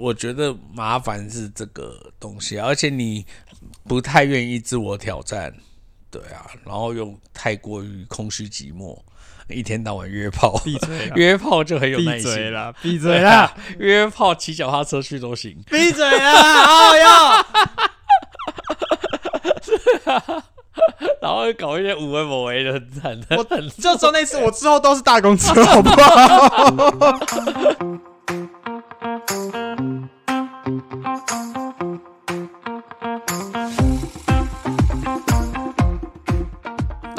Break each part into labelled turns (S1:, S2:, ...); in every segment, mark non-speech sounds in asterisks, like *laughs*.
S1: 我觉得麻烦是这个东西，而且你不太愿意自我挑战，对啊，然后又太过于空虚寂寞，一天到晚约炮，
S2: 闭嘴，
S1: 约炮就很有耐
S2: 闭
S1: 心，
S2: 嘴啦，闭嘴啦，*laughs*
S1: 约炮骑脚踏车去都行。
S2: 闭嘴啦！*laughs* 哦哟，*laughs*
S1: 然后搞一些无为某为的很惨的，
S2: 我就说那次，我之后都是大公车，好不好？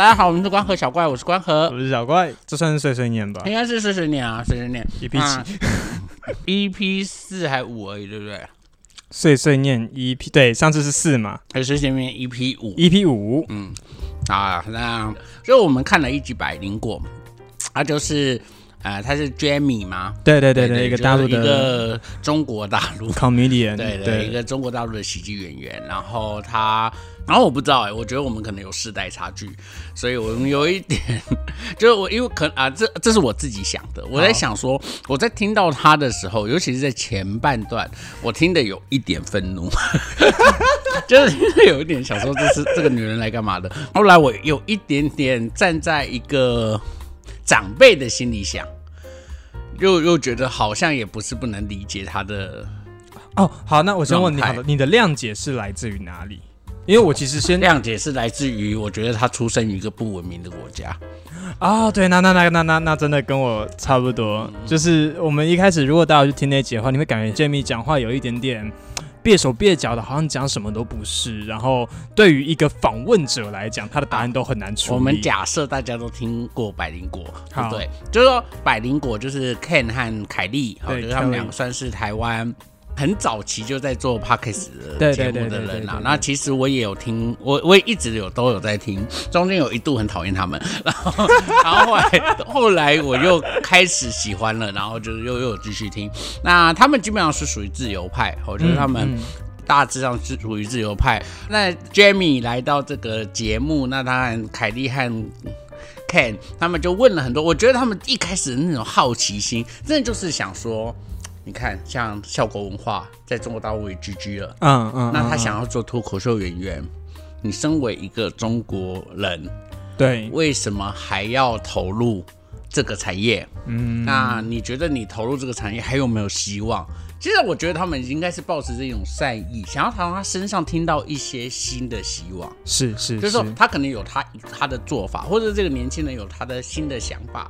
S3: 大家好，我们是关河小怪，我是关河。
S2: 我，是小怪，这算是碎碎念吧。
S3: 应该是碎碎念啊，碎碎念。
S2: 一 p 七。*laughs*
S3: EP 四还五而已，对不对？
S2: 碎碎念一 p 对，上次是四嘛。
S3: 还是前面 EP 五
S2: ？，EP 五，
S3: 嗯，啊，那就我们看了一集百灵果，它就是呃，他是 Jamie 吗？
S2: 对对对对，一个
S3: 就是
S2: 大陆的
S3: 一
S2: 的
S3: 个中国大陆。
S2: Comedian，
S3: 对对，一个中国大陆的喜剧演员，然后他，然后我不知道哎、我觉得我们可能有世代差距，所以我们有一点，就是我因为可啊，这这是我自己想的，我在想说，我在听到他的时候，尤其是在前半段，我听的有一点愤怒，*laughs* 就是听得有一点想说这是这个女人来干嘛的，后来我有一点点站在一个长辈的心里想。又又觉得好像也不是不能理解他的
S2: 哦，好，那我先问你，好了，你的谅解是来自于哪里？因为我其实先
S3: 谅解是来自于，我觉得他出生于一个不文明的国家。
S2: 啊、对，那那那那那那真的跟我差不多，就是我们一开始如果大家去听那集的话，你会感觉 Jamie 讲话有一点点蹩手蹩脚的，好像讲什么都不是。然后对于一个访问者来讲，他的答案都很难处理。
S3: 我们假设大家都听过百灵果，对
S2: 好
S3: 对？就是说百灵果就是 Ken 和凯莉，好，
S2: 对
S3: 就是他们两个算是台湾。很早期就在做 podcast 节目的人啦、那其实我也有听，我我也一直有都有在听，中间有一度很讨厌他们，*laughs* 然后然后后来后来我又开始喜欢了，然后就是又又有继续听。那他们基本上是属于自由派，我觉得他们
S2: 嗯
S3: 大致上是属于自由派。那 Jamie 来到这个节目，那当然凯莉和 Ken 他们就问了很多，我觉得他们一开始的那种好奇心，真的就是想说，你看像效果文化在中国大陆也 GG 了，
S2: 嗯嗯，嗯
S3: 那他想要做脱口秀演员，你身为一个中国人，
S2: 对，
S3: 为什么还要投入这个产业？
S2: 嗯，
S3: 那你觉得你投入这个产业还有没有希望？其实我觉得他们应该是抱持这种善意，想要从他身上听到一些新的希望，
S2: 是是
S3: 就是说他可能有他他的做法，或者这个年轻人有他的新的想法。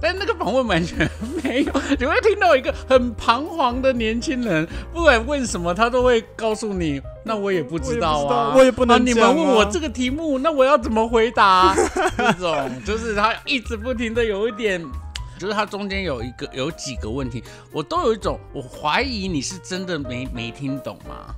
S3: 但那个访问完全没有，你会听到一个很彷徨的年轻人，不管问什么，他都会告诉你，那我也不知道啊，
S2: 我也不能
S3: 啊你们问我这个题目，那我要怎么回答？这 *laughs* 种就是他一直不停的有一点。就是他中间有一个有几个问题，我都有一种，我怀疑你是真的没没听懂吗？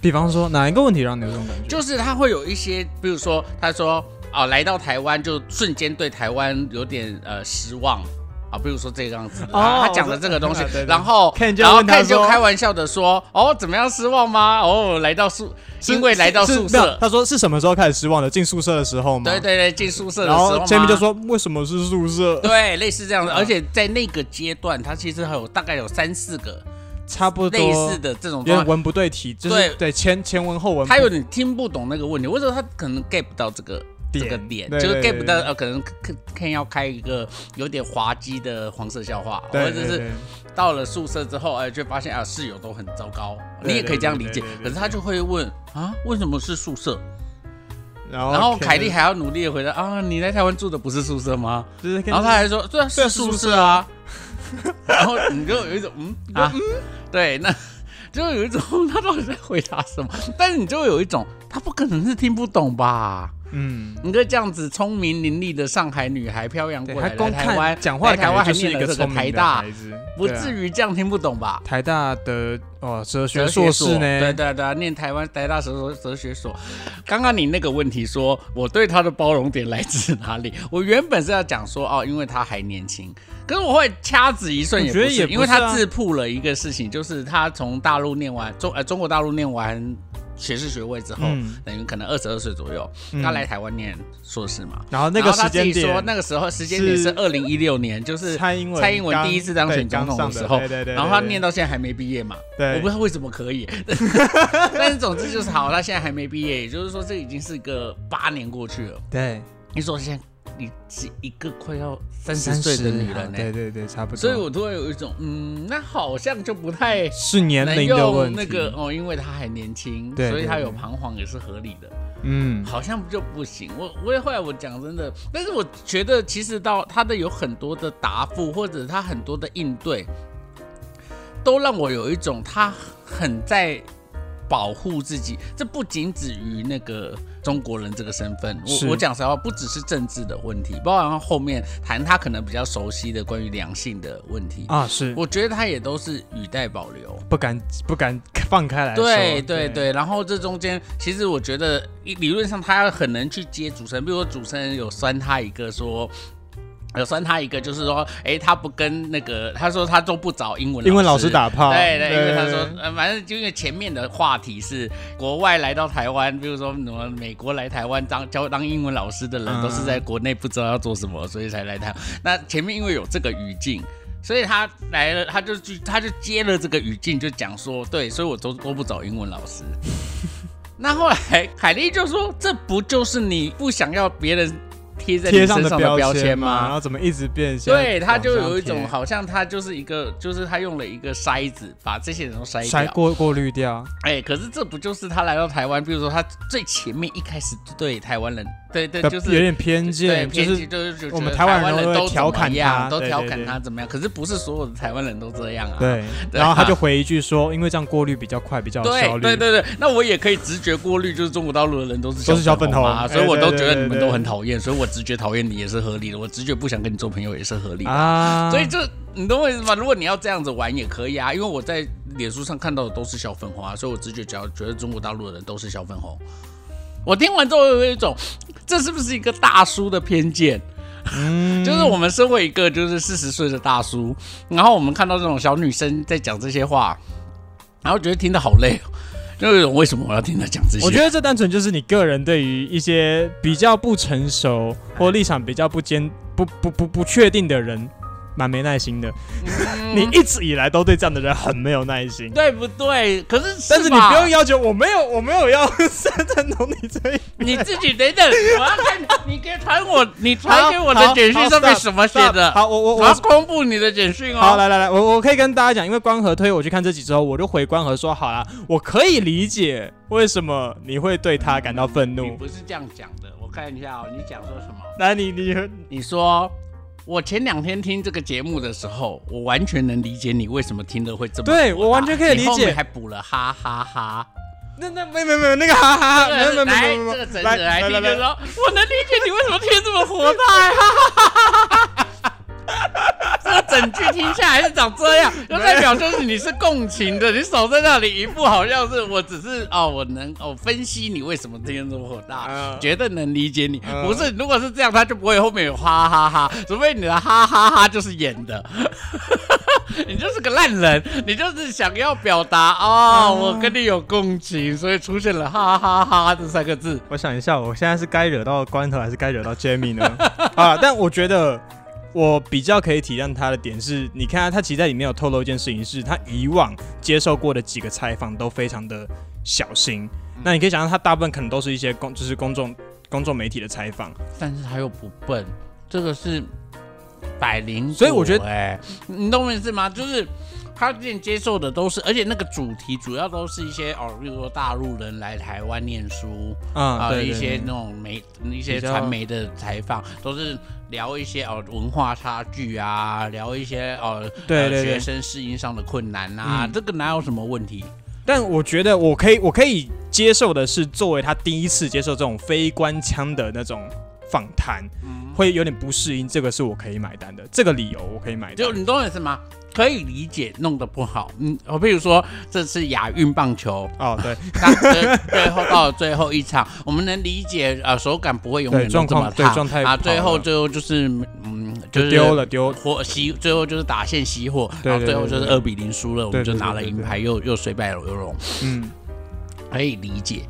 S2: 比方说哪一个问题让你有这种感觉？
S3: 就是他会有一些，比如说他说哦，来到台湾就瞬间对台湾有点呃失望。啊，比如说这个样子，他讲的这个东西然后然后
S2: 问他
S3: 就开玩笑的说，哦，怎么样失望吗？哦，来到宿，因为来到宿舍，
S2: 他说是什么时候开始失望的？进宿舍的时候吗？
S3: 对对对，进宿舍的
S2: 然后
S3: 时候吗
S2: Jamie 就说为什么是宿舍？
S3: 对，类似这样的，而且在那个阶段，他其实还有大概有三四个
S2: 差不多
S3: 类似的这种
S2: 有
S3: 状态，
S2: 点文不对题，就是
S3: 对
S2: 对前前文后文，
S3: 他有点听不懂那个问题，为什么他可能 get 不到这个这个点，就是
S2: 对对
S3: get 不到呃，可能看看要开一个有点滑稽的黄色笑话，或者是到了宿舍之后，哎，就发现啊室友都很糟糕，你也可以这样理解可是他就会问啊，为什么是宿舍？
S2: 然后
S3: 然后凯莉还要努力的回答啊，你在台湾住的不是宿舍吗？然后他还说对啊，是宿舍啊。然后你就有一种嗯啊，对，那就有一种 *laughs* 他到底在回答什么？但是你就会有一种他不可能是听不懂吧？
S2: 嗯，
S3: 你个这样子聪明伶俐的上海女孩漂洋过来来台湾，
S2: 讲话
S3: 台湾还
S2: 是
S3: 念了这个
S2: 一个
S3: 台大不至于这样听不懂吧？
S2: 台大的哦哲学
S3: 哲
S2: 硕士
S3: 对
S2: 呢？
S3: 对对对，念台湾台大哲哲哲学所。刚刚你那个问题说，我对他的包容点来自哪里？*laughs* 我原本是要讲说，哦，因为他还年轻。可是我会掐指一算，也不是，
S2: 我觉得也不是啊
S3: 因为他自曝了一个事情，就是他从大陆念完中呃中国大陆念完学士学位之后，
S2: 嗯。
S3: 等于可能二十二岁左右，
S2: 嗯。
S3: 他来台湾念硕士嘛。
S2: 然后那个时
S3: 然后他自己
S2: 间点，
S3: 说那个时候时间点是
S2: 是
S3: 二零一六年，就是
S2: 蔡英文
S3: 蔡英文第一次当选总统的时候。
S2: 对对对，
S3: 然后他念到现在还没毕业嘛，
S2: 对。
S3: 我不知道为什么可以，*laughs* 但是总之就是好，他现在还没毕业，也就是说这已经是个八年过去了。
S2: 对。
S3: 你说现在你是一个快要三十岁的女人呢、
S2: 对对对，差不多。
S3: 所以我突然有一种，嗯，那好像就不太
S2: 是年龄的问题。
S3: 用那个哦，因为她还年轻，
S2: 对
S3: 所以他
S2: 对对
S3: 有彷徨也是合理的。
S2: 嗯，
S3: 好像就不行。我我也后来我讲真的，但是我觉得其实到她的有很多的答复，或者她很多的应对，都让我有一种她很在保护自己。这不仅止于那个中国人这个身份，我我讲实话，不只是政治的问题，包含后面谈他可能比较熟悉的关于良性的问题。
S2: 啊，是
S3: 我觉得他也都是语带保留，
S2: 不敢不敢放开来说。
S3: 对对对，然后这中间其实我觉得理论上他很能去接主持人，比如说主持人有酸他一个说。有算他一个，就是说，哎，他不跟那个，他说他都不找英文
S2: 英文老师打炮。
S3: 对对，因为他说，呃，反正就因为前面的话题是国外来到台湾，比如说什么美国来台湾当教当英文老师的人，
S2: 嗯
S3: 都是在国内不知道要做什么，所以才来台湾。那前面因为有这个语境。所以他来了，他就去，他就接了这个语境，就讲说，对，所以我都都不找英文老师。*laughs* 那后来凯莉就说，这不就是你不想要别人贴在
S2: 贴上的
S3: 身上的标
S2: 签
S3: 签吗？
S2: 然后怎么一直变？
S3: 对，他就有一种好像他就是一个，就是他用了一个筛子，把这些人都筛掉。
S2: 筛过过滤掉。
S3: 哎、可是这不就是他来到台湾？比如说他最前面一开始对台湾人，对对，就是
S2: 有点偏
S3: 对
S2: 见，就是
S3: 就是
S2: 我们台湾人都调侃他
S3: 都调侃他怎么样？可是不是所有的台湾人都这样啊？
S2: 对，*laughs* 然后他
S3: 啊
S2: 就回一句说，因为这样过滤比较快，比较有效
S3: 对
S2: 率。
S3: 对对对，那我也可以直觉过滤，就是中国大陆的人都是
S2: 都是小粉红
S3: 啊，
S2: 哎
S3: 所以我都觉得你们都很讨厌，所以我直觉讨厌你也是合理的，我直觉不想跟你做朋友也是合理的。
S2: 啊，
S3: 所以这你懂我意思吗？如果你要这样子玩也可以啊，因为我在脸书上看到的都是小粉红啊，所以我直觉只要觉得中国大陆的人都是小粉红。我听完之后有一种，这是不是一个大叔的偏见？
S2: 嗯 *laughs*
S3: 就是我们身为一个就是四十岁的大叔，然后我们看到这种小女生在讲这些话，然后觉得听得好累哦，就有一种为什么我要听她讲这些？
S2: 我觉得这单纯就是你个人对于一些比较不成熟或立场比较不坚、不不不不确定的人，蛮没耐心的。
S3: 嗯
S2: 你一直以来都对这样的人很没有耐心。
S3: 对不对？可是
S2: 但是你不用要求，我没有，我没有要赞同你这一
S3: 你自己等等，我要看你给传我，你传给我的简讯上面什么写的？
S2: 好，我我
S3: 我要。公布你的简讯哦。
S2: 好，来来来，我我可以跟大家讲，因为关和推我去看这集之后，我就回关和说，好啦，我可以理解为什么你会对他感到愤
S3: 你
S2: 怒。
S3: 不是这样讲的，我看一下哦，你讲说什么？
S2: 那，你你
S3: 你说我前两天听这个节目的时候，我完全能理解你为什么听的会这么
S2: 对我完全可以理解
S3: 还补了哈哈哈。
S2: 那那没没没那个哈哈哈，没
S3: 这个
S2: 没没
S3: 来，
S2: 没没
S3: 这个整
S2: 来
S3: 来听
S2: 来来
S3: 就说，我能理解你为什么听这么火大。这个 *laughs* 整句听下来是长这样，就代表就是你是共情的，你守在那里一副好像是我只是哦，我能哦分析你为什么天这么火大，
S2: 嗯
S3: 绝对能理解你。
S2: 嗯
S3: 不是，如果是这样，他就不会后面有哈哈哈，除非你的哈哈哈就是演的。*laughs* 你就是个烂人，你就是想要表达哦，我跟你有共情，所以出现了哈哈哈这三个字。
S2: 我想一下，我现在是该惹到关头还是该惹到 Jamie 呢？*laughs* 啊，但我觉得我比较可以体谅他的点是，你看他其实在里面有透露一件事情，是他以往接受过的几个采访都非常的小心。那你可以想象，他大部分可能都是一些公，就是公众公众媒体的采访。
S3: 但是他又不笨，这个是百灵果。
S2: 所以我觉得
S3: 哎，你懂我意思吗？就是他之前接受的都是，而且那个主题主要都是一些哦，比如说大陆人来台湾念书啊、一些那种媒一些传媒的采访，都是聊一些哦文化差距啊，聊一些哦呃
S2: 对对对
S3: 学生适应上的困难啊，
S2: 嗯
S3: 这个哪有什么问题？
S2: 但我觉得我可以，我可以接受的是，作为他第一次接受这种非官腔的那种访谈，
S3: 嗯
S2: 会有点不适应，这个是我可以买单的，这个理由我可以买单。
S3: 就你懂我意思吗？可以理解弄得不好，嗯，我比如说这次亚运棒球，
S2: 哦，对，*laughs*
S3: 那最最后到了最后一场，我们能理解，呃，手感不会永远都这么烫
S2: 况对状态
S3: 啊，最后最后就是嗯，就是
S2: 丢了丢，
S3: 火熄，最后就是打线熄火，
S2: 对
S3: 然后最后就是二比零输了，我们就拿了银牌，又又虽败犹荣。
S2: 嗯，
S3: 可以理解，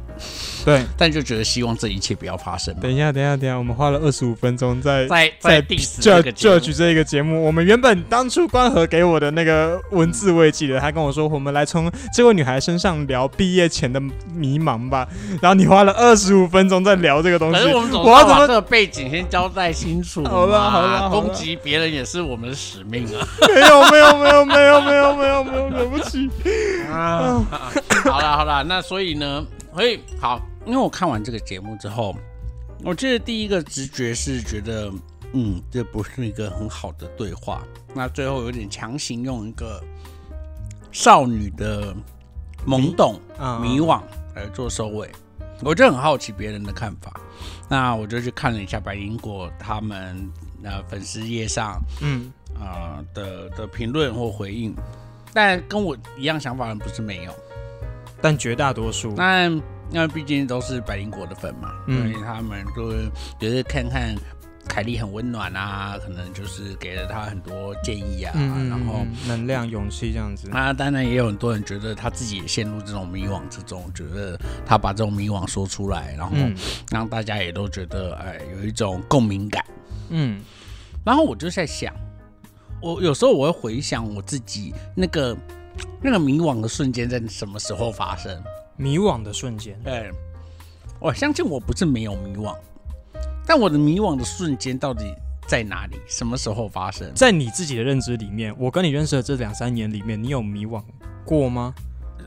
S2: 对，
S3: 但就觉得希望这一切不要发生。
S2: 等一下，等一下，等一下，我们花了二十五分钟在
S3: 在
S2: 在
S3: 在 diss
S2: 就
S3: 这个节目
S2: 就举这一个节目，我们原本当初关河给我的那个文字我也记得，他跟我说我们来从这位女孩身上聊毕业前的迷茫吧，然后你花了二十五分钟在聊这个东西
S3: 可是，我们总
S2: 要怎么
S3: 这个背景先交代清楚。
S2: 好了好了好了
S3: 攻击别人也是我们的使命啊。
S2: 没有没有没有没有没有没有没有，对不起，
S3: 啊，好了好了，那所以呢，所以好，因为我看完这个节目之后，我记得第一个直觉是觉得，嗯，这不是一个很好的对话。那最后有点强行用一个少女的懵懂、
S2: 啊
S3: 迷惘来做收尾，我就很好奇别人的看法。那我就去看了一下白银果他们那粉丝页上
S2: 嗯
S3: 啊、呃的的评论或回应，但跟我一样想法的人不是没有。
S2: 但绝大多数，
S3: 那因为毕竟都是百灵果的粉嘛，
S2: 嗯
S3: 所以他们都觉得看看凯莉很温暖啊，可能就是给了他很多建议啊，
S2: 嗯，
S3: 然后。
S2: 嗯能量、勇气这样子，
S3: 那当然也有很多人觉得他自己也陷入这种迷惘之中，觉得他把这种迷惘说出来，然后
S2: 嗯
S3: 让大家也都觉得哎有一种共鸣感。
S2: 嗯
S3: 然后我就在想，我有时候我会回想我自己那个那个迷惘的瞬间在什么时候发生。
S2: 迷惘的瞬间，
S3: 对，我相信我不是没有迷惘，但我的迷惘的瞬间到底在哪里？什么时候发生？
S2: 在你自己的认知里面，我跟你认识的这两三年里面，你有迷惘过吗？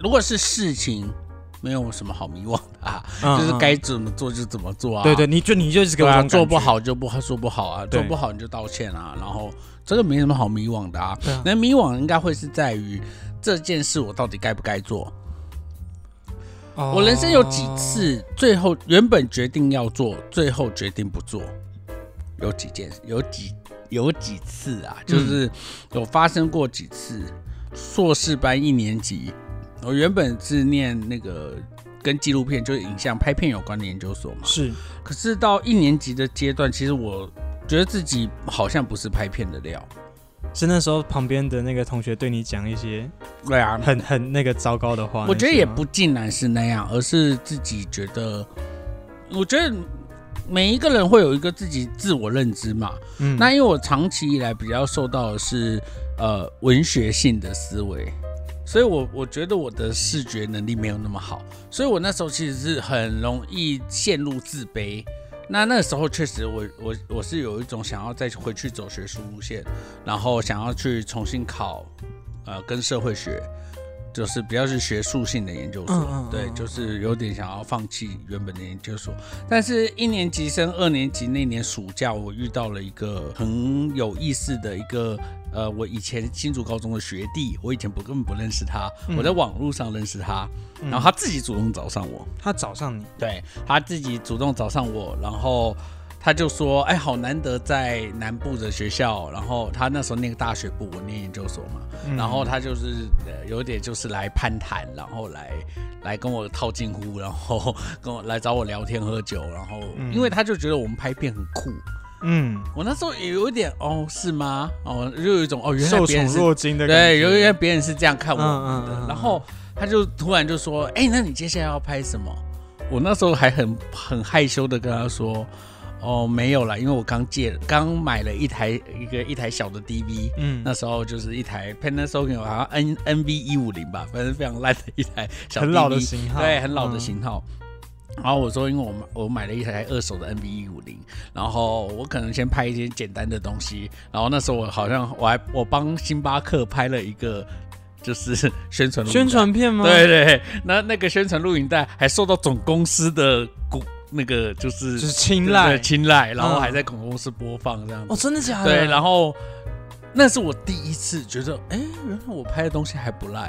S3: 如果是事情，没有什么好迷惘的啊，*laughs*
S2: 嗯
S3: 就是该怎么做就怎么做啊。
S2: 对对，你就你就是给我
S3: 做不好就不好，做不好啊，做不好你就道歉啊，然后这个没什么好迷惘的啊。
S2: 啊
S3: 那迷惘应该会是在于这件事我到底该不该做？
S2: 哦
S3: 我人生有几次，最后原本决定要做，最后决定不做，有几件，有几有几次啊，就是有发生过几次。硕士班一年级，我原本是念那个跟纪录片，就是影像拍片有关的研究所嘛。
S2: 是
S3: 可是到一年级的阶段，其实我觉得自己好像不是拍片的料。
S2: 是那时候旁边的那个同学对你讲一些
S3: 对啊，
S2: 很很那个糟糕的话，
S3: 我觉得也不尽然是那样，而是自己觉得，我觉得每一个人会有一个自己自我认知嘛。
S2: 嗯
S3: 那因为我长期以来比较受到的是呃文学性的思维，所以我我觉得我的视觉能力没有那么好，所以我那时候其实是很容易陷入自卑。那那时候确实我，我我是有一种想要再回去走学术路线，然后想要去重新考呃跟社会学，就是比较是学术性的研究所，
S2: 嗯嗯
S3: 对，
S2: 嗯
S3: 就是有点想要放弃原本的研究所。但是，一年级升二年级那年暑假，我遇到了一个很有意思的一个，呃，我以前新竹高中的学弟，我以前不根本不认识他，
S2: 嗯。
S3: 我在网络上认识他，然后他自己主动找上我，
S2: 他找上你，
S3: 对他自己主动找上我，然后他就说：“哎，好难得在南部的学校，然后他那时候念大学部，我念研究所嘛，
S2: 嗯。
S3: 然后他就是呃有点就是来攀谈，然后来来跟我套近乎，然后跟我来找我聊天喝酒，然后
S2: 嗯。
S3: 因为他就觉得我们拍片很酷，
S2: 嗯，
S3: 我那时候也有一点哦是吗？哦就有一种哦原来
S2: 受宠
S3: 别人是
S2: 若惊的感
S3: 对，
S2: 觉，
S3: 有一天别人是这样看我们的，
S2: 嗯嗯嗯
S3: 然后他就突然就说：“哎、那你接下来要拍什么？”我那时候还很很害羞的跟他说：“哦，没有啦，因为我刚借刚买了一台一个一台小的 DV，
S2: 嗯，
S3: 那时候就是一台 Panasonic 好像 N NV 一五零吧，反正非常烂的一台小 DV，
S2: 很老的型号，
S3: 对，很老的
S2: 嗯。
S3: 型号。然后我说，因为我买我买了一台二手的 NB 一五零，然后我可能先拍一些简单的东西。然后那时候我好像我还我帮星巴克拍了一个就是 *laughs* 宣传
S2: 宣，传片吗？
S3: 对对，那那个宣传录影带还受到总公司的股那个就是
S2: 就是青睐
S3: 对青睐，然后
S2: 嗯
S3: 还在总公司播放这样子。
S2: 哦，真的假的？
S3: 对，然后那是我第一次觉得，哎，原来我拍的东西还不赖。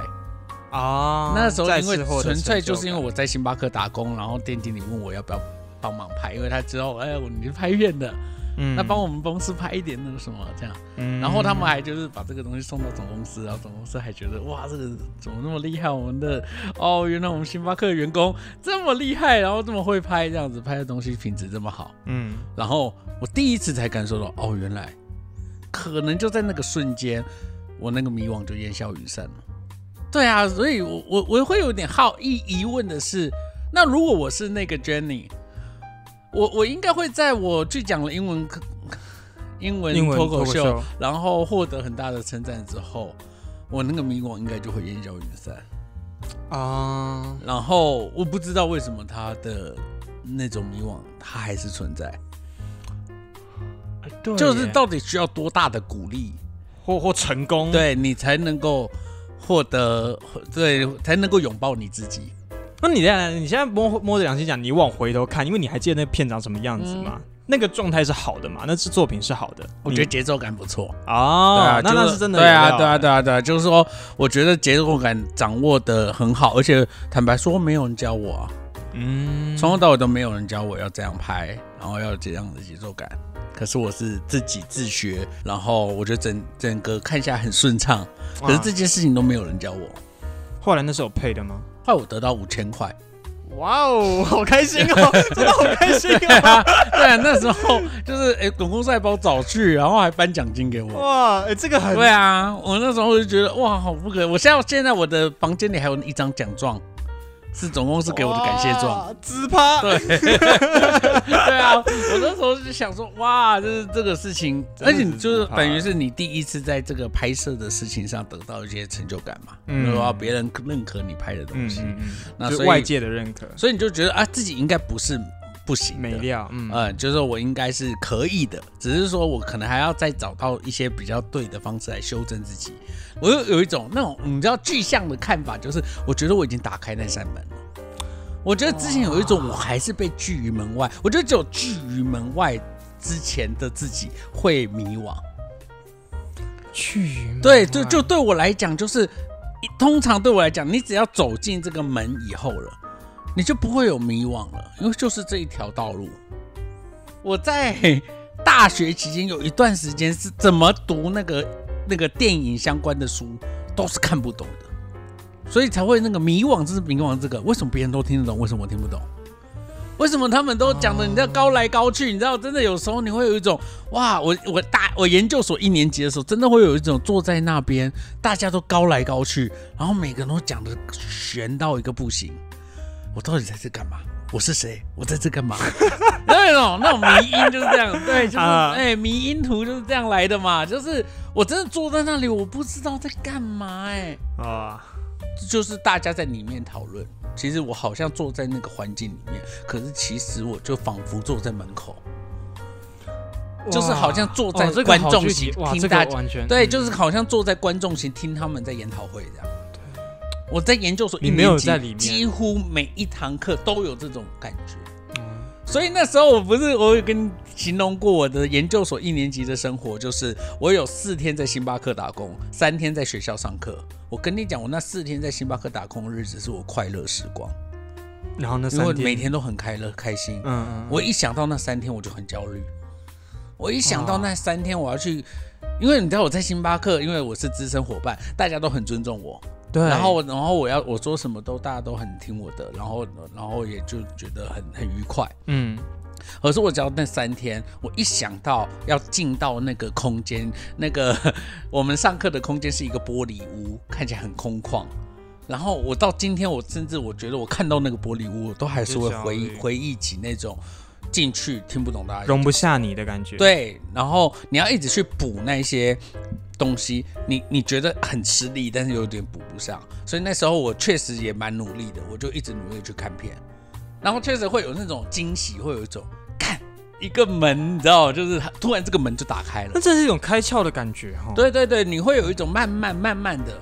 S2: 啊，
S3: 那时候因为纯粹
S2: 就
S3: 是因为我在星巴克打工，然后店经理问我要不要帮忙拍，因为他知道，哎，我你是拍片的，
S2: 嗯
S3: 那帮我们公司拍一点那个什么这样。
S2: 嗯
S3: 然后他们还就是把这个东西送到总公司，然后总公司还觉得哇，这个怎么那么厉害？我们的哦，原来我们星巴克的员工这么厉害，然后这么会拍，这样子拍的东西品质这么好。
S2: 嗯
S3: 然后我第一次才感受到，哦，原来可能就在那个瞬间，我那个迷惘就烟消云散了。对啊，所以我我我会有点好疑疑问的是，那如果我是那个 Jenny，我我应该会在我去讲了英文课英文脱口秀，然后获得很大的称赞之后，我那个迷惘应该就会烟消云散。
S2: 啊，
S3: 然后我不知道为什么他的那种迷惘，他还是存在，
S2: 对
S3: 就是到底需要多大的鼓励，
S2: 或或成功，
S3: 对你才能够获得，对，才能够拥抱你自己。
S2: 那你在你现在摸摸着良心讲，你往回头看，因为你还记得那个片长什么样子吗？那个状态是好的嘛？那是作品是好的，
S3: 我觉得节奏感不错。
S2: 你哦，
S3: 对啊，
S2: 那
S3: 就
S2: 那是真的
S3: 对啊，对啊，对啊，对啊，就是说，我觉得节奏感掌握的很好，而且坦白说，没有人教我啊，
S2: 嗯，
S3: 从头到尾都没有人教我要这样拍，然后要这样的节奏感。可是我是自己自学，然后我觉得整整个看下来很顺畅。可是
S2: 啊
S3: 这件事情都没有人教我，
S2: 后来那是有配的吗？
S3: 后来我得到五千块。
S2: 哇哦，好开心哦，*laughs* 真的好开心！
S3: 啊，*laughs* 对啊，那时候就是哎，总公司还把我找去，然后还颁奖金给我。
S2: 哇，哎，这个很
S3: 对啊，我那时候就觉得哇，好不可！我现在现在我的房间里还有一张奖状，是总公司给我的感谢状。
S2: 自拍，*laughs*
S3: 对，*laughs* 对啊，我那时候就想说，哇，就是这个事情，而且你就是等于是你第一次在这个拍摄的事情上得到一些成就感嘛，
S2: 嗯。
S3: 然后别人认可你拍的东西，那所以
S2: 外界的认可，
S3: 所以你就觉得啊，自己应该不是不行的
S2: 美料，嗯
S3: 呃，就是说我应该是可以的，只是说我可能还要再找到一些比较对的方式来修正自己。我有有一种那种你知道具象的看法，就是我觉得我已经打开那扇门了。我觉得之前有一种我还是被拒于门外，我觉得只有拒于门外之前的自己会迷惘。
S2: 去
S3: 对，就就对我来讲，就是通常对我来讲，你只要走进这个门以后了，你就不会有迷惘了，因为就是这一条道路。我在大学期间有一段时间是怎么读那个那个电影相关的书都是看不懂的，所以才会那个迷惘，就是迷惘这个，为什么别人都听得懂，为什么我听不懂？为什么他们都讲的你知道高来高去？你知道真的有时候你会有一种哇，我我大我研究所一年级的时候，真的会有一种坐在那边，大家都高来高去，然后每个人都讲的悬到一个不行。我到底在这干嘛？我是谁？我在这干嘛？*laughs* 那种那种迷音就是这样，对，就是
S2: 啊
S3: 哎、迷音图就是这样来的嘛。就是我真的坐在那里，我不知道在干嘛、哎，
S2: 啊，
S3: 就是大家在里面讨论。其实我好像坐在那个环境里面，可是其实我就仿佛坐在门口，就是好像坐在观众席听大家
S2: 个完全
S3: 对，
S2: 嗯
S3: 就是好像坐在观众席听他们在研讨会这样。我在研究所一年级几乎每一堂课都有这种感觉。
S2: 嗯。
S3: 所以那时候我不是我有跟你形容过我的研究所一年级的生活，就是我有四天在星巴克打工，三天在学校上课。我跟你讲，我那四天在星巴克打工的日子是我快乐时光，
S2: 然后那
S3: 因为
S2: 三天
S3: 每天都很开乐开心。
S2: 嗯嗯，
S3: 我一想到那三天我就很焦虑，我一想到那三天我要去，因为你知道我在星巴克，因为我是资深伙伴，大家都很尊重我，
S2: 对，
S3: 然后然后我要我说什么都大家都很听我的，然后然后也就觉得很很愉快。
S2: 嗯。
S3: 可是我只要那三天，我一想到要进到那个空间，那个 *laughs* 我们上课的空间是一个玻璃屋，看起来很空旷。然后我到今天，我甚至我觉得我看到那个玻璃屋，我都还是会回忆回忆起那种进去听不懂大家
S2: 容不下你的感觉，，
S3: 对，然后你要一直去补那些东西，你你觉得很吃力，但是有点补不上，所以那时候我确实也蛮努力的，我就一直努力去看片，然后确实会有那种惊喜，会有一种看一个门，你知道，就是突然这个门就打开了。
S2: 那，这是一种开窍的感觉。哈，，
S3: 对对对，你会有一种慢慢慢慢的，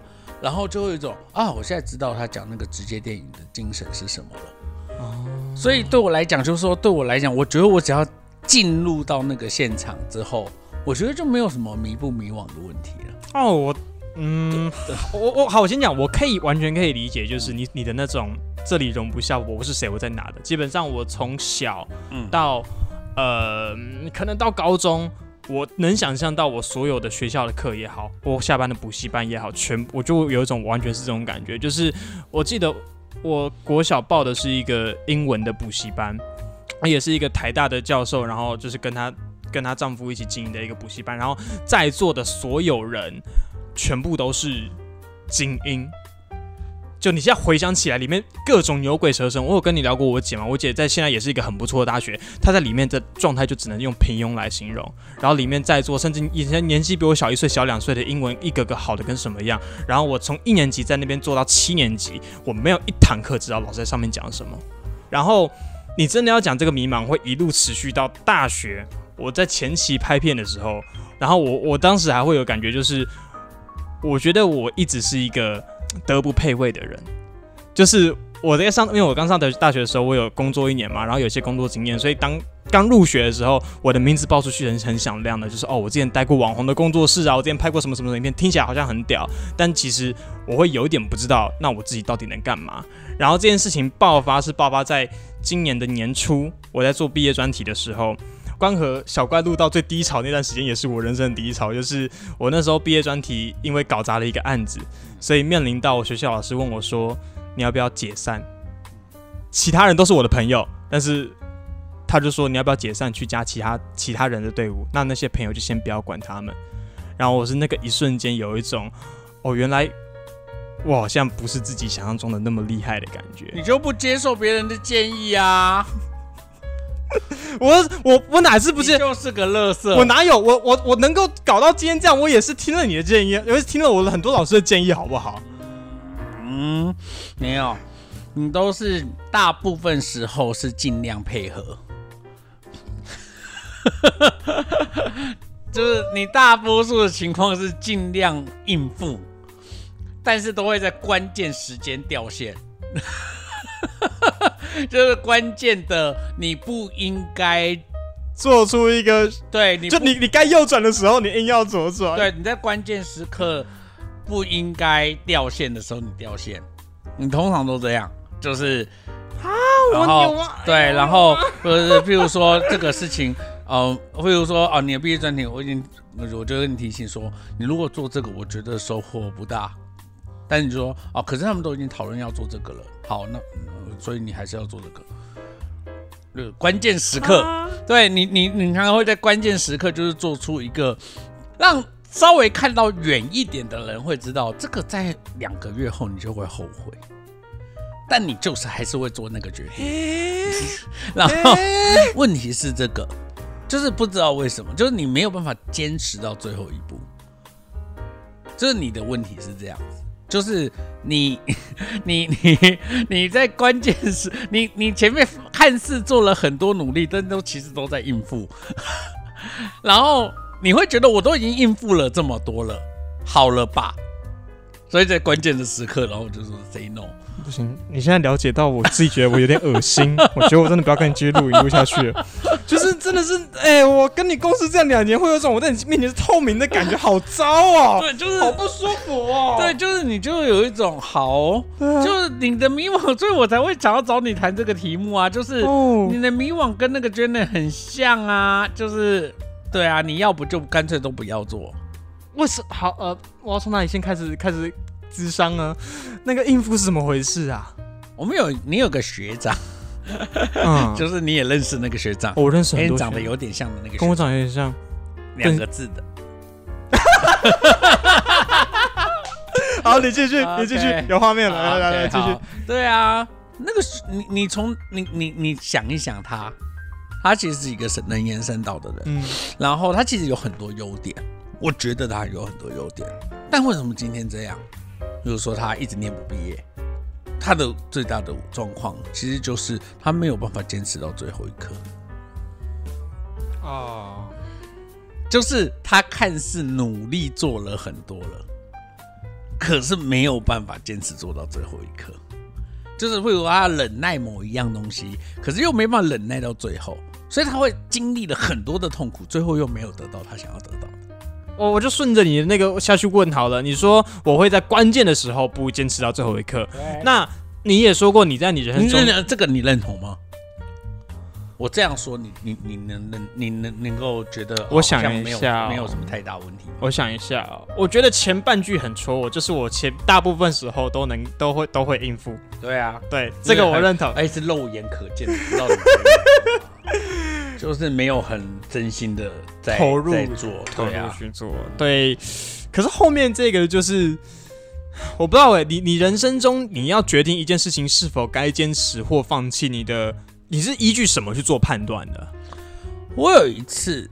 S3: 然后就会有一种啊，我现在知道他讲那个直接电影的精神是什么了。
S2: 哦，
S3: 所以对我来讲，就是说对我来讲，我觉得我只要进入到那个现场之后，我觉得就没有什么迷不迷惘的问题了。
S2: 哦，我，嗯，我我好，我先讲，我可以完全可以理解，就是你你的那种这里容不下我是谁，我在哪的。基本上我从小
S3: 嗯
S2: 到呃，可能到高中，我能想象到我所有的学校的课也好，我下班的补习班也好，全我就有一种完全是这种感觉，就是我记得我国小报的是一个英文的补习班，也是一个台大的教授，然后就是跟她跟她丈夫一起经营的一个补习班，然后在座的所有人全部都是精英，就你现在回想起来，里面各种牛鬼蛇神。我有跟你聊过我姐嘛？我姐在现在也是一个很不错的大学，她在里面的状态就只能用平庸来形容。然后里面在座，甚至以前年纪比我小一岁、小两岁的英文一个个好的跟什么一样。然后我从一年级在那边做到七年级，我没有一堂课知道老师在上面讲什么。然后你真的要讲这个迷茫，会一路持续到大学。我在前期拍片的时候，然后我我当时还会有感觉，就是我觉得我一直是一个德不配位的人，就是我在上，因为我刚上的大学的时候，我有工作一年嘛，然后有些工作经验，所以当刚入学的时候，我的名字报出去很很响亮的，就是哦，我之前待过网红的工作室啊，我之前拍过什么什么影片，听起来好像很屌，但其实我会有一点不知道，那我自己到底能干嘛？然后这件事情爆发是爆发在今年的年初，我在做毕业专题的时候。关河小怪录到最低潮那段时间，也是我人生的低潮。就是我那时候毕业专题，因为搞砸了一个案子，所以面临到我学校老师问我说：“你要不要解散？”其他人都是我的朋友，但是他就说：“你要不要解散，去加其他其他人的队伍？”那那些朋友就先不要管他们。然后我是那个一瞬间有一种，哦，原来我好像不是自己想象中的那么厉害的感觉。
S3: 你就不接受别人的建议啊？*laughs*
S2: 我我我哪次不是
S3: 就是个乐色？
S2: 我哪有我我我能够搞到今天这样？我也是听了你的建议，也是听了我的很多老师的建议，好不好？
S3: 嗯，没有，你都是大部分时候是尽量配合，*laughs* 就是你大多数的情况是尽量应付，但是都会在关键时间掉线。*laughs* 就是关键的，你不应该
S2: 做出一个
S3: 对，你
S2: 就你你该右转的时候，你硬要左转。
S3: 对，你在关键时刻不应该掉线的时候，你掉线。你通常都这样，就是
S2: 啊，我牛啊，
S3: 对，然后或者是譬如说这个事情，嗯，譬如说哦，你的毕业专题，我已经我就跟你提醒说，你如果做这个，我觉得收获不大。但你说哦，可是他们都已经讨论要做这个了，好，那。所以你还是要做这个，呃，关键时刻，对你，你，你常常会在关键时刻，就是做出一个让稍微看到远一点的人会知道，这个在两个月后你就会后悔，但你就是还是会做那个决定。*laughs* 然后问题是这个，就是不知道为什么，就是你没有办法坚持到最后一步，就是你的问题是这样子。就是你，*laughs* 你，你，*laughs* 你在关键时，你，你前面看似做了很多努力，但都其实都在应付，*laughs* 然后你会觉得我都已经应付了这么多了，好了吧？所以在关键的时刻，然后就是 say no。
S2: 不行，你现在了解到我自己觉得我有点恶心，*laughs* 我觉得我真的不要跟你继续录音录下去了。就是真的是，哎，我跟你共事这样两年，会有种我在你面前是透明的感觉，好糟哦。
S3: 对，就是
S2: 好不舒服哦。
S3: 对，就是你就有一种好，就是你的迷惘，所以我才会想要找你谈这个题目啊。就是你的迷惘跟那个 Jenny 很像啊，就是对啊，你要不就干脆都不要做。
S2: 为什好呃，我要从哪里先开始开始？智商呢？那个应付是怎么回事啊？
S3: 我们有你有个学长，嗯，*laughs* 就是你也认识那个学长，
S2: 我认识，
S3: 跟长。得有点像的那个，
S2: 跟我长得有点像，
S3: 两个字的。*laughs*
S2: 好，你继续，你继续，有画面了，来来来，继续。
S3: 对啊，那个你你从你你你想一想他，他其实是一个能延伸到的人，嗯，然后他其实有很多优点，我觉得他有很多优点，但为什么今天这样？比如说他一直念不毕业，他的最大的状况其实就是他没有办法坚持到最后一刻。哦，就是他看似努力做了很多了，可是没有办法坚持做到最后一刻。就是会有他忍耐某一样东西，可是又没办法忍耐到最后，所以他会经历了很多的痛苦，最后又没有得到他想要得到的。
S2: 我我就顺着你的那个下去问好了。你说我会在关键的时候不坚持到最后一刻，那你也说过你在你人生中
S3: 这个你认同吗？我这样说，你你你能能你能能够觉得？
S2: 我想一
S3: 下，没有什么太大问题。
S2: 我想一下，我觉得前半句很戳我，就是我前大部分时候都能都会都会应付。
S3: 对啊，
S2: 对这个我认同，
S3: 而且是肉眼可见的，知道 *laughs* 就是没有很真心的在
S2: 投入
S3: 做，
S2: 投入去做，对。可是后面这个就是，我不知道哎、你你人生中你要决定一件事情是否该坚持或放弃，你的你是依据什么去做判断的？
S3: 我有一次，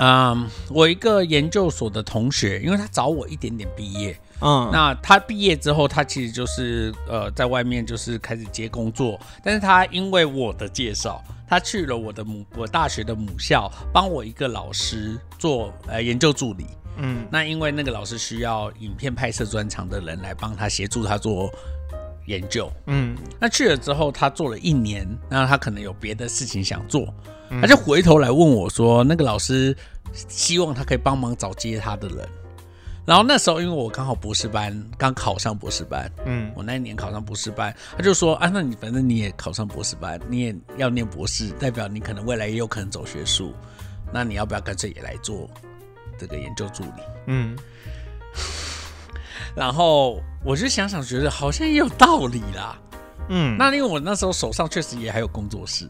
S3: 嗯，我一个研究所的同学，因为他早我一点点毕业，
S2: 嗯，
S3: 那他毕业之后，他其实就是呃，在外面就是开始接工作，但是他因为我的介绍，他去了我的母我大学的母校，帮我一个老师做呃研究助理。
S2: 嗯。
S3: 那因为那个老师需要影片拍摄专长的人来帮他协助他做研究，
S2: 嗯。
S3: 那去了之后，他做了一年，那他可能有别的事情想做，他就回头来问我说，那个老师希望他可以帮忙找接他的人。然后那时候因为我刚好博士班刚考上博士班，
S2: 嗯
S3: 我那一年考上博士班，他就说啊，那你反正你也考上博士班，你也要念博士，代表你可能未来也有可能走学术，那你要不要干脆也来做这个研究助理？
S2: 嗯
S3: 然后我就想想，觉得好像也有道理啦。
S2: 嗯，
S3: 那因为我那时候手上确实也还有工作室，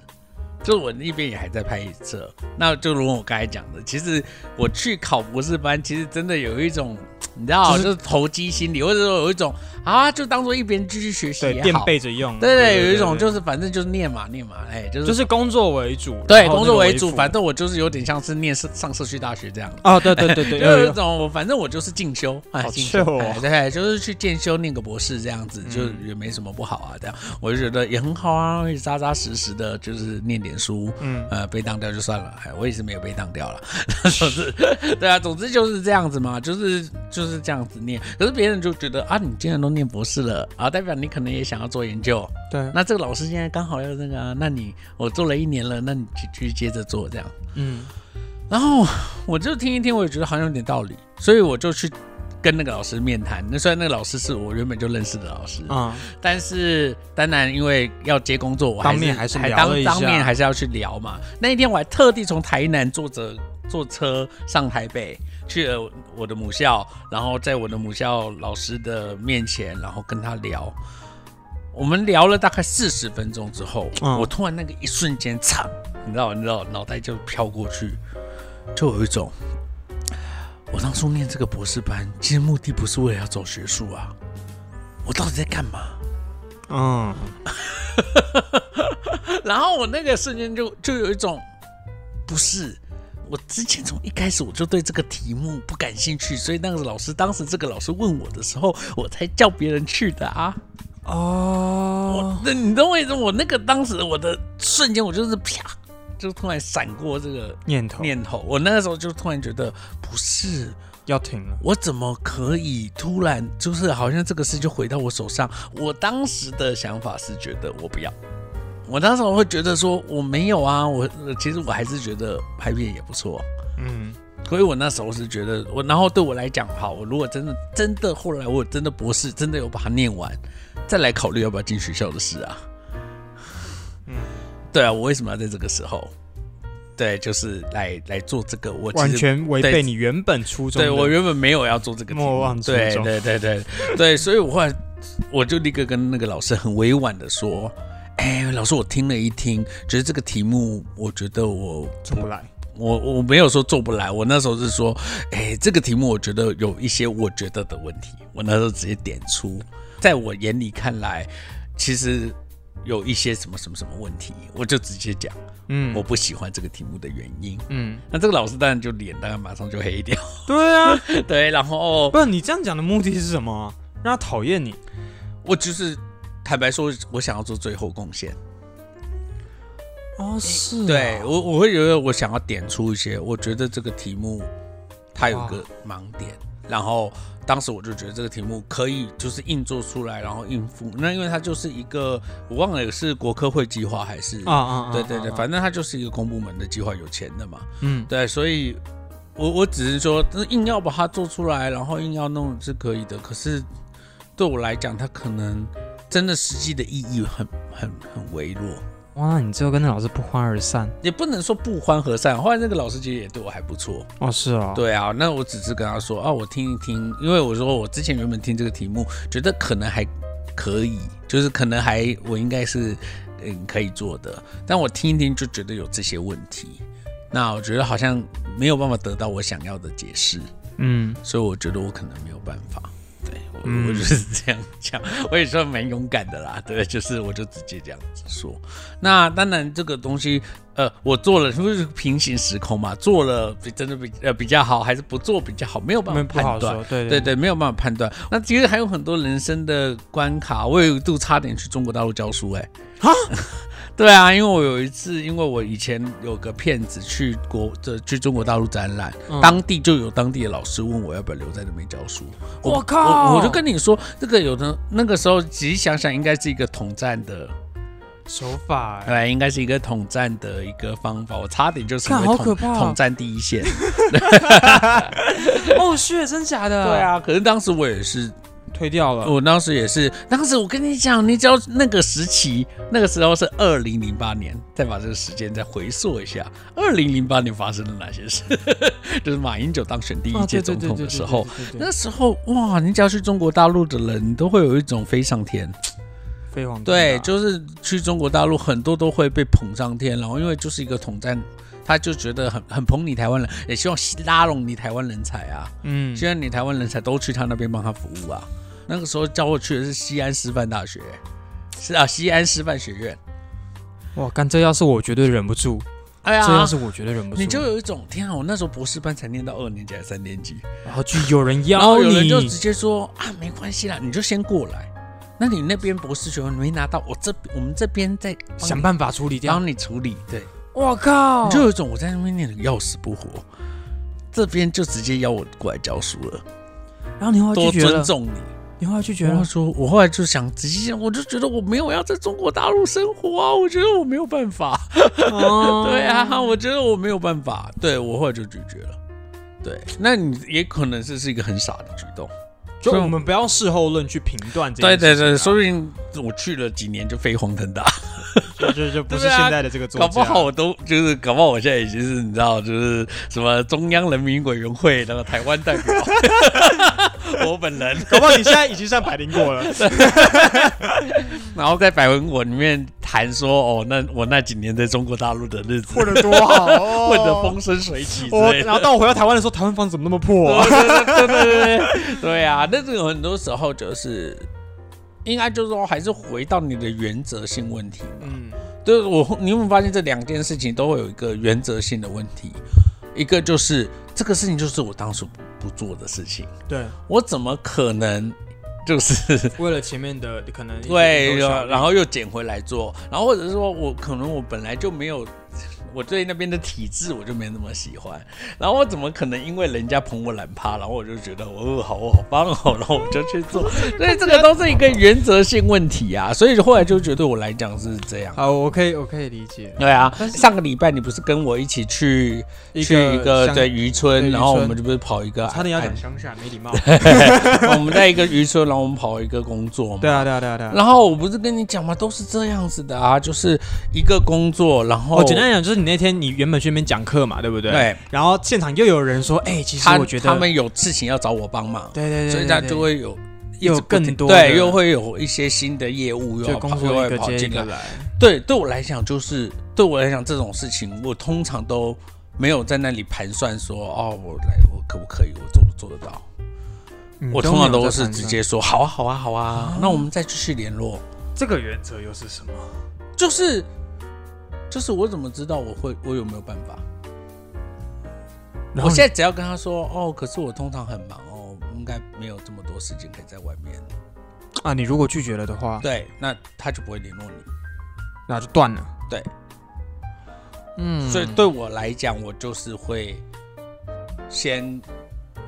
S3: 就是我那边也还在拍摄。那就如我刚才讲的，其实我去考博士班，其实真的有一种，你知道，
S2: 就
S3: 就是是投机心理，或者说有一种啊，就当做一边继续学习
S2: 对垫。背着用，
S3: 对对，有一种就是反正就是念嘛念嘛，哎，就是
S2: 就是工作为主，
S3: 对工作为主，反正我就是有点像是念上上社区大学这样。
S2: 哦，对对对对，*laughs*
S3: 就
S2: 有
S3: 一种，我反正我就是进修，哎，
S2: 好
S3: 进修对，就是去进修念个博士这样子，就
S2: 嗯。
S3: 也没什么不好啊，这样。我就觉得也很好啊，会扎扎实实的，就是念点书，
S2: 嗯。
S3: 呃，被当掉就算了，哎，我也是没有被当掉了，总 *laughs* 之，对啊，总之就是这样子嘛，就是就是这样子念，可是别人就觉得啊，你竟然都念博士了啊，代表你可能也想要做研究，
S2: 对，
S3: 那这个老师现在刚好要那个啊，那你我做了一年了，那你继继续接着做这样。
S2: 嗯
S3: 然后我就听一听，我也觉得好像有点道理，所以我就去跟那个老师面谈。那虽然那个老师是我原本就认识的老师，
S2: 啊
S3: 但是当然因为要接工作，我还是
S2: 当面还是聊
S3: 当当面还是要去聊嘛。那一天我还特地从台南坐着坐车上台北。去了我的母校，然后在我的母校老师的面前，然后跟他聊。我们聊了大概四十分钟之后，
S2: 嗯
S3: 我突然那个一瞬间，惨，你知道，你知道，脑袋就飘过去，就有一种，我当初念这个博士班，其实目的不是为了要走学术啊，我到底在干嘛？
S2: 嗯 *laughs*
S3: 然后我那个瞬间就就有一种，不是，我之前从一开始我就对这个题目不感兴趣，所以那个老师当时这个老师问我的时候，我才叫别人去的啊。
S2: 哦
S3: 我，那你懂我意思？我那个当时我的瞬间，我就是啪，就突然闪过这个
S2: 念头
S3: 念头。我那个时候就突然觉得，不是，
S2: 要停了，
S3: 我怎么可以突然就是好像这个事就回到我手上？我当时的想法是觉得我不要，我当时我会觉得说我没有啊，我呃其实我还是觉得拍片也不错。
S2: 嗯
S3: 所以我那时候是觉得我，然后对我来讲，好，我如果真的真的后来我真的博士真的有把它念完，再来考虑要不要进学校的事啊。
S2: 嗯，
S3: 对啊，我为什么要在这个时候？对，就是来来做这个，我
S2: 完全违背
S3: 对
S2: 你原本初衷。
S3: 对我原本没有要做这个题目
S2: 莫忘初
S3: 对
S2: 衷
S3: 对对对对，所以我后来我就立刻跟那个老师很委婉的说，哎，老师，我听了一听，觉得这个题目，我觉得我
S2: 做不来。
S3: 我我没有说做不来，我那时候是说，哎，这个题目我觉得有一些我觉得的问题，我那时候直接点出，在我眼里看来，其实有一些什么什么什么问题，我就直接讲
S2: 嗯
S3: 我不喜欢这个题目的原因。
S2: 嗯，
S3: 那这个老师当然就脸当然马上就黑掉，
S2: 对啊，*laughs*
S3: 对，然后
S2: 不，你这样讲的目的是什么啊？让他讨厌你。
S3: 我就是坦白说，我想要做最后贡献。
S2: 哦，是啊
S3: 对我，我会觉得我想要点出一些，我觉得这个题目它有个盲点，然后当时我就觉得这个题目可以就是硬做出来，然后应付。那因为它就是一个我忘了是国科会计划还是
S2: 啊啊啊，
S3: 对对对，
S2: 啊
S3: 反正它就是一个公部门的计划，有钱的嘛。
S2: 嗯
S3: 对，所以我我只是说，硬要把它做出来，然后硬要弄是可以的。可是对我来讲，它可能真的实际的意义很很很微弱。
S2: 哇，你最后跟那老师不欢而散。
S3: 也不能说不欢而散。后来那个老师其实也对我还不错。
S2: 哦，是哦，
S3: 对啊，那我只是跟他说啊，我听一听，因为我说我之前原本听这个题目，觉得可能还可以，就是可能还我应该是嗯可以做的，但我听一听就觉得有这些问题。那我觉得好像没有办法得到我想要的解释，
S2: 嗯，
S3: 所以我觉得我可能没有办法。对我、
S2: 嗯
S3: 我就是这样讲，我也算蛮勇敢的啦。对，就是我就直接这样子说。那当然这个东西，呃，我做了是不是平行时空嘛？做了比真的比呃比较好，还是不做比较好？没有办法判断。
S2: 对
S3: 对对，没有办法判断。那其实还有很多人生的关卡，我有一度差点去中国大陆教书、哎，
S2: 哈，
S3: 对啊，因为我有一次，因为我以前有个骗子去国这去中国大陆展览，
S2: 嗯
S3: 当地就有当地的老师问我要不要留在那边教书。
S2: 我靠
S3: 我我就跟你说，这个有的那个时候仔细想想，应该是一个统战的，
S2: 手法、欸，
S3: 哎，应该是一个统战的一个方法。我差点就成
S2: 看
S3: 为统
S2: 好可怕哦
S3: 统战第一线。*laughs*
S2: 哦，是真假的？
S3: 对，啊，可是当时我也是
S2: 推掉了。
S3: 我当时也是，当时我跟你讲，你只要那个时期，那个时候是二零零八年，再把这个时间再回溯一下，二零零八年发生了哪些事？*laughs* 就是马英九当选第一
S2: 哦
S3: 届总统的时候，那时候哇，你只要去中国大陆的人，都会有一种飞上天。
S2: 飞黄腾
S3: 对，就是去中国大陆，很多都会被捧上天，然后因为就是一个统战。他就觉得很很捧你台湾人，也希望拉拢你台湾人才啊。
S2: 嗯，
S3: 希望你台湾人才都去他那边帮他服务啊。那个时候叫我去的是西安师范大学，是啊，西安师范学院。
S2: 哇，干这要是我绝对忍不住，
S3: 哎呀，
S2: 这要是我绝对忍不住，
S3: 你就有一种天啊！我那时候博士班才念到二年级还是三年级，
S2: 然后就有人
S3: 然后
S2: 邀
S3: 有人就直接说啊，没关系啦，你就先过来。那你那边博士学位没拿到，我这我们这边再
S2: 想办法处理掉。
S3: 帮你处理。对，
S2: 我靠，
S3: 你就有一种我在那边念的要死不活，这边就直接邀我过来教书了，
S2: 然后你后来
S3: 多
S2: 拒绝了
S3: 尊，重你。
S2: 你后来拒绝了，
S3: 然后说，我后来就想仔细想，我就觉得我没有要在中国大陆生活啊，我觉得我没有办法。
S2: 哦 *laughs*
S3: 对啊，我觉得我没有办法。对我后来就拒绝了。对，那你也可能是是一个很傻的举动。
S2: 所以我们不要事后论去评断这
S3: 对对对，
S2: 件事情啊
S3: 说不定我去了几年就飞黄腾达，
S2: 就就就不是现在的这个作家，
S3: 搞不好我都就是搞不好我现在已经是你知道，就是什么中央人民委员会那个台湾代表，*laughs* 我本人，
S2: 搞不好你现在已经算百灵果了。
S3: 然后在百文果里面谈说，哦，那我那几年在中国大陆的日子
S2: 混得多好哦，*laughs*
S3: 混得风生水起之
S2: 我
S3: 类的。
S2: 然后当我回到台湾的时候，台湾房子怎么那么破啊？
S3: 对对对对对对对啊！那这个很多时候就是，应该就是说，还是回到你的原则性问题嘛。
S2: 嗯，
S3: 对我，你有没有发现这两件事情都会有一个原则性的问题？一个就是这个事情就是我当时不做的事情，
S2: 对，
S3: 我怎么可能就是 *laughs*
S2: 为了前面的可能
S3: 对，然后又捡回来做，然后或者是说我可能我本来就没有。我对那边的体质我就没那么喜欢，然后我怎么可能因为人家捧我懒趴，然后我就觉得我、哦、好我好棒哦，然后我就去做，*laughs* 所以这个都是一个原则性问题啊，所以后来就觉得对我来讲是这样。
S2: 好，我可以我可以理解。
S3: 对啊上个礼拜你不是跟我一起去去一个
S2: 乡
S3: 对渔村，然后我们就不是跑一个，
S2: 差点要讲乡下，没礼貌。*laughs*
S3: 我们在一个渔村，然后我们跑一个工作嘛。
S2: 对啊，对啊，对啊，对啊。
S3: 然后我不是跟你讲吗？都是这样子的啊，就是一个工作，然后
S2: 我简单讲，就是你那天你原本去那边讲课嘛，对不对？。
S3: 对，
S2: 然后现场又有人说，哎，其实
S3: 他
S2: 我觉得
S3: 他们有事情要找我帮忙，
S2: 对对对，
S3: 所以他
S2: 对
S3: 就会有
S2: 又有更多的
S3: 对，又会有一些新的业务又会跑进来。对，对我来讲就是对我来讲这种事情，我通常都没有在那里盘算说哦，我来我可不可以，我做不做得到。
S2: 嗯
S3: 我通常都是直接说好啊，好啊，好啊，那我们再继续联络。
S2: 这个原则又是什么？
S3: 就是就是我怎么知道我会我有没有办法？我现在只要跟他说哦，可是我通常很忙哦，应该没有这么多时间可以在外面。
S2: 啊，你如果拒绝了的话，
S3: 对，那他就不会联络你。
S2: 那就断了。
S3: 对，
S2: 嗯，
S3: 所以对我来讲，我就是会先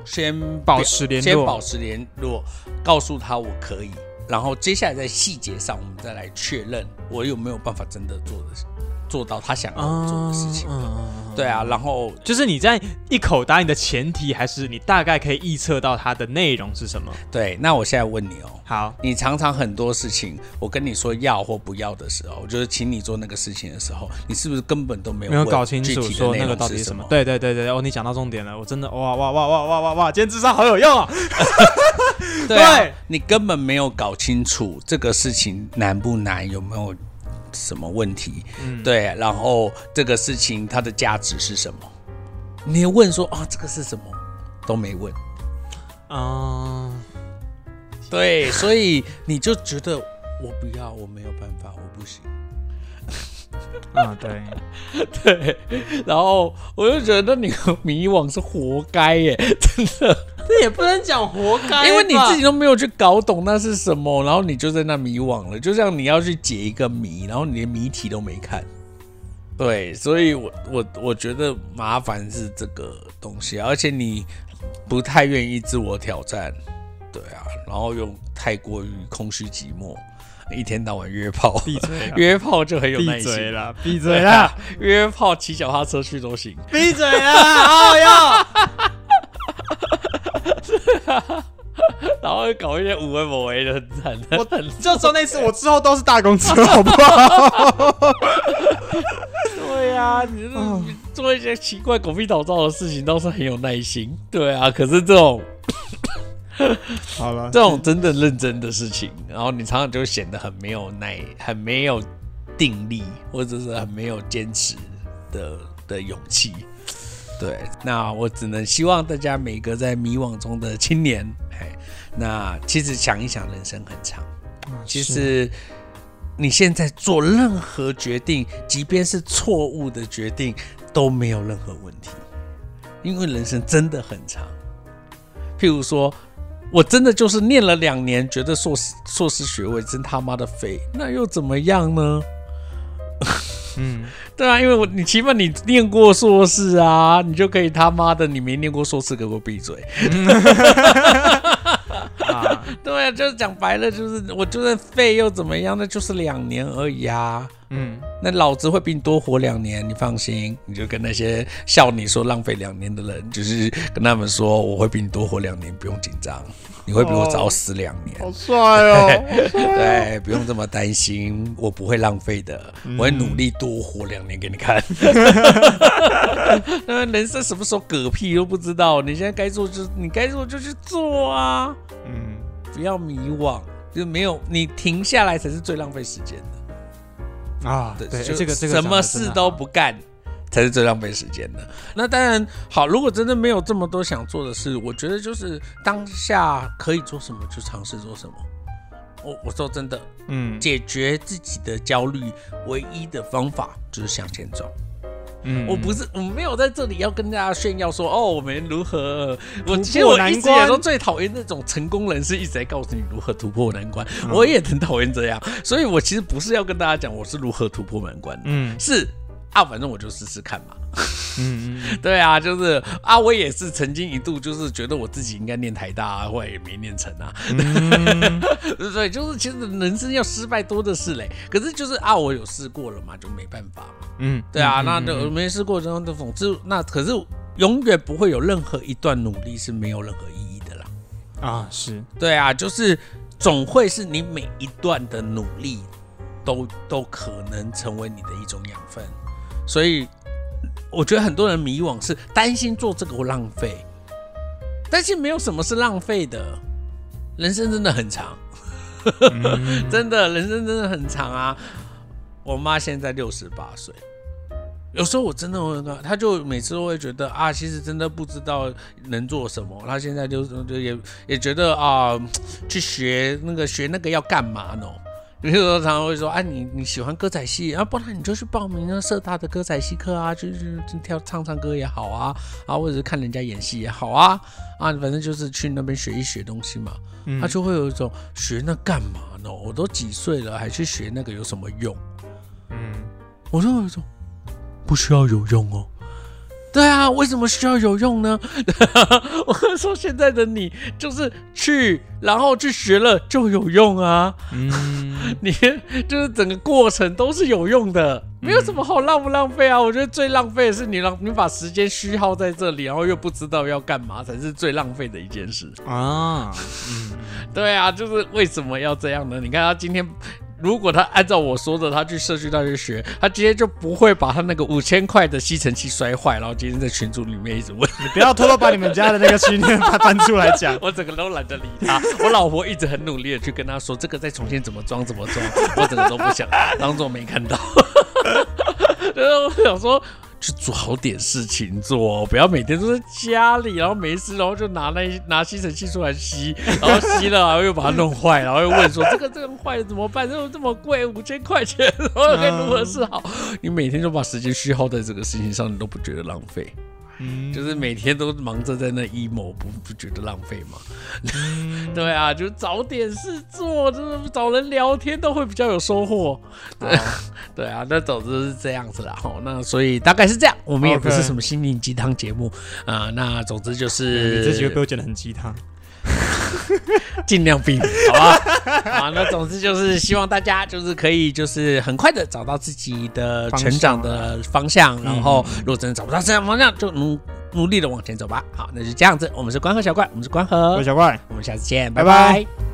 S3: 先
S2: 保持联络
S3: 先保持联络，告诉他我可以，然后接下来在细节上我们再来确认我有没有办法真的做的做到他想要做的事情。对啊，然后
S2: 就是你在一口答应的前提，还是你大概可以预测到它的内容是什么？
S3: 对，那我现在问你哦，
S2: 好，
S3: 你常常很多事情，我跟你说要或不要的时候，就是请你做那个事情的时候，你是不是根本都没有
S2: 没有搞清楚说那个到底是什么
S3: 是什么？？
S2: 对对对对，哦，你讲到重点了，我真的哇哇哇哇哇哇哇，今天智商好有用啊！*laughs*
S3: 对啊 *laughs*
S2: 对
S3: 你根本没有搞清楚这个事情难不难，有没有什么问题？
S2: 嗯，
S3: 对，然后这个事情它的价值是什么？你问说啊，这个是什么？都没问。
S2: 嗯，
S3: 对，所以你就觉得我不要，我没有办法，我不行。*laughs*
S2: 啊，对，*laughs*
S3: 对，然后我就觉得你迷惘是活该耶，真的，
S2: 这也不能讲活该，
S3: 因为你自己都没有去搞懂那是什么，然后你就在那迷惘了，就像你要去解一个谜，然后你连谜题都没看。对，所以我我我觉得麻烦是这个东西，而且你不太愿意自我挑战，对啊，然后又太过于空虚寂寞。一天到晚约炮，
S2: 闭嘴！*laughs*
S3: 约炮就很有耐
S2: 闭
S3: 心。
S2: 嘴啦！*laughs* 闭嘴啦！
S3: 约炮骑脚踏车去都行。
S2: 闭嘴啦！好要。*laughs* *laughs*
S3: 然后搞一些无为某为的很惨的。
S2: 我就说那次，我之后都是大公车，*laughs* 好不好？*laughs*
S3: 对呀，你就是你做一些奇怪狗屁倒灶的事情，倒是很有耐心。对啊，可是这种。*coughs*
S2: 好了，
S3: 这种真的认真的事情，然后你常常就显得很没有耐，很没有定力，或者是很没有坚持的的勇气。对，那我只能希望大家每个在迷惘中的青年，嘿，那其实想一想，人生很长。其实你现在做任何决定，即便是错误的决定，都没有任何问题，因为人生真的很长。譬如说。我真的就是念了两年，觉得硕士硕士学位真他妈的废，那又怎么样呢？嗯，对啊，因为我你起码你念过硕士啊，你就可以他妈的你没念过硕士给我闭嘴。啊，*laughs* 对啊，就是讲白了，就是我就算废又怎么样？那就是两年而已啊。嗯，那老子会比你多活两年，你放心。你就跟那些笑你说浪费两年的人，就是跟他们说，我会比你多活两年，不用紧张。你会比我早死两年，*laughs*
S2: 好帅哦！
S3: 对，不用这么担心，我不会浪费的，我会努力多活两年给你看。*laughs* 那人生什么时候嗝屁都不知道，你现在该做就你该做就去做啊。嗯，不要迷惘，就没有你停下来才是最浪费时间
S2: 的啊。对，这个这个
S3: 什么事都不干。才是最浪费时间的。那当然好，如果真的没有这么多想做的事，我觉得就是当下可以做什么就尝试做什么。我我说真的，嗯，解决自己的焦虑唯一的方法就是向前走。嗯，我不是我没有在这里要跟大家炫耀说哦，我们如何。我其实我一直也都最讨厌那种成功人士一直在告诉你如何突破难关，我也很讨厌这样。所以我其实不是要跟大家讲我是如何突破难关，嗯，是。啊，反正我就试试看嘛。嗯嗯，*laughs* 对啊，就是啊，我也是曾经一度就是觉得我自己应该念台大，后来也没念成啊。*laughs* 所以就是其实人生要失败多的是嘞，可是就是啊，我有试过了嘛，就没办法嘛。嗯，对啊，那就没试过这种的总之那可是永远不会有任何一段努力是没有任何意义的啦。
S2: 啊，是
S3: 对啊，就是总会是你每一段的努力都都可能成为你的一种养分。所以，我觉得很多人迷惘是担心做这个会浪费，但是没有什么是浪费的，人生真的很长，*laughs* 真的，人生真的很长啊！我妈现在六十八岁，有时候我真的会，她就每次都会觉得啊，其实真的不知道能做什么。她现在就就也也觉得啊，去学那个学那个要干嘛呢？有时候常常会说，哎，你你喜欢歌仔戏啊，不然你就去报名那社大的歌仔戏课啊，就是跳唱唱歌也好啊，啊，或者是看人家演戏也好啊，啊，反正就是去那边学一学东西嘛。他就会有一种学那干嘛呢？我都几岁了，还去学那个有什么用？嗯，我说有一种不需要有用哦。对啊，为什么需要有用呢？*laughs* 我说现在的你就是去，然后去学了就有用啊。嗯，*laughs* 你就是整个过程都是有用的，没有什么好浪不浪费啊。我觉得最浪费的是你让你把时间虚耗在这里，然后又不知道要干嘛，才是最浪费的一件事啊。嗯，对啊，就是为什么要这样呢？你看他今天。如果他按照我说的，他去社区大学学，他今天就不会把他那个五千块的吸尘器摔坏，然后今天在群组里面一直问。
S2: 你不要偷偷把你们家的那个训练班搬出来讲，*laughs*
S3: 我整个都懒得理他。我老婆一直很努力的去跟他说，这个再重新怎么装怎么装，我整个都不想当做没看到。*laughs* 然后我想说。去做好点事情做，不要每天都在家里，然后没事，然后就拿那拿吸尘器出来吸，然后吸了，然后又把它弄坏，然后又问说这个这个坏了怎么办？这么这么贵，五千块钱，然后该如何是好？你每天都把时间虚耗在这个事情上，你都不觉得浪费？
S2: 嗯
S3: 就是每天都忙着在那 emo，不不觉得浪费吗？*laughs* 对啊，就找点事做，就是找人聊天都会比较有收获。对 *laughs* 对啊，那总之是这样子啦。好，那所以大概是这样，我们也不是什么心灵鸡汤节目啊、那总之就是
S2: 你这几个被我剪得很鸡汤。*laughs*
S3: 尽量避免，好吧？*laughs* 好，那总之就是希望大家就是可以就是很快的找到自己的成长的方向，然后如果真的找不到成长方向，就努努力的往前走吧。好，那就这样子，我们是关河小怪，我们是关河，
S2: 小怪。
S3: 我们下次见，
S2: 拜
S3: 拜
S2: 拜
S3: 拜